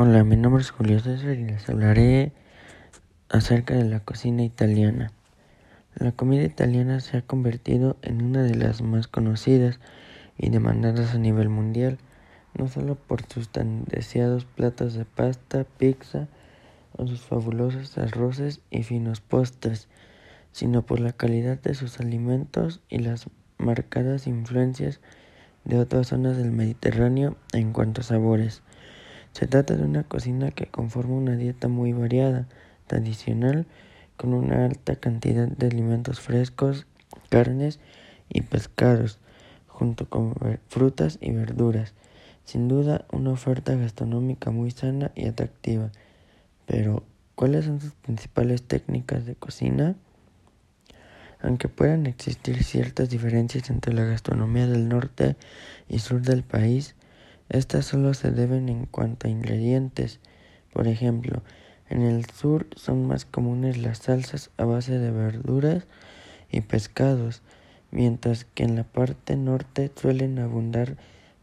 Hola, mi nombre es Julio César y les hablaré acerca de la cocina italiana. La comida italiana se ha convertido en una de las más conocidas y demandadas a nivel mundial, no solo por sus tan deseados platos de pasta, pizza o sus fabulosos arroces y finos postres, sino por la calidad de sus alimentos y las marcadas influencias de otras zonas del Mediterráneo en cuanto a sabores. Se trata de una cocina que conforma una dieta muy variada, tradicional, con una alta cantidad de alimentos frescos, carnes y pescados, junto con frutas y verduras. Sin duda, una oferta gastronómica muy sana y atractiva. Pero, ¿cuáles son sus principales técnicas de cocina? Aunque puedan existir ciertas diferencias entre la gastronomía del norte y sur del país, estas solo se deben en cuanto a ingredientes. Por ejemplo, en el sur son más comunes las salsas a base de verduras y pescados, mientras que en la parte norte suelen abundar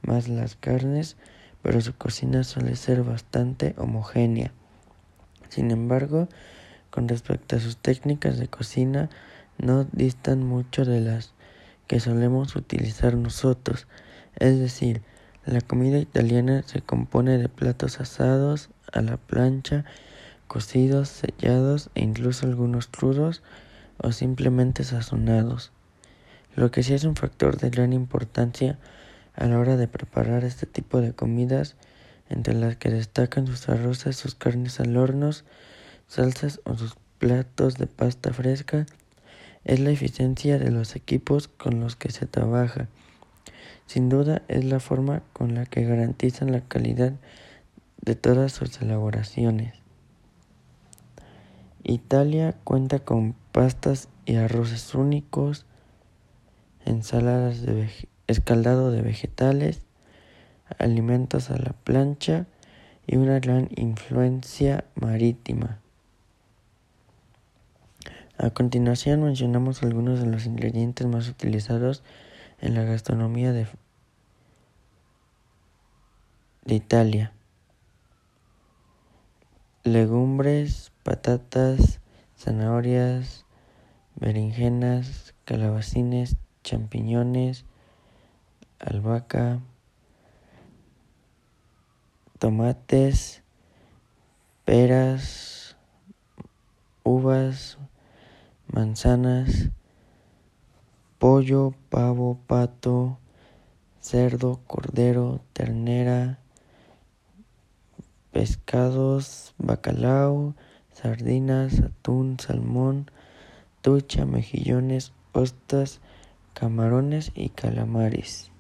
más las carnes, pero su cocina suele ser bastante homogénea. Sin embargo, con respecto a sus técnicas de cocina, no distan mucho de las que solemos utilizar nosotros, es decir, la comida italiana se compone de platos asados a la plancha, cocidos, sellados e incluso algunos crudos o simplemente sazonados. Lo que sí es un factor de gran importancia a la hora de preparar este tipo de comidas, entre las que destacan sus arroces, sus carnes al horno, salsas o sus platos de pasta fresca, es la eficiencia de los equipos con los que se trabaja. Sin duda es la forma con la que garantizan la calidad de todas sus elaboraciones. Italia cuenta con pastas y arroces únicos, ensaladas de escaldado de vegetales, alimentos a la plancha y una gran influencia marítima. A continuación mencionamos algunos de los ingredientes más utilizados en la gastronomía de, Italia. Legumbres, patatas, zanahorias, berenjenas, calabacines, champiñones, albahaca, tomates, peras, uvas, manzanas, pollo, pavo, pato, cerdo, cordero, ternera, pescados, bacalao, sardinas, atún, salmón, tucha, mejillones, ostas, camarones y calamares.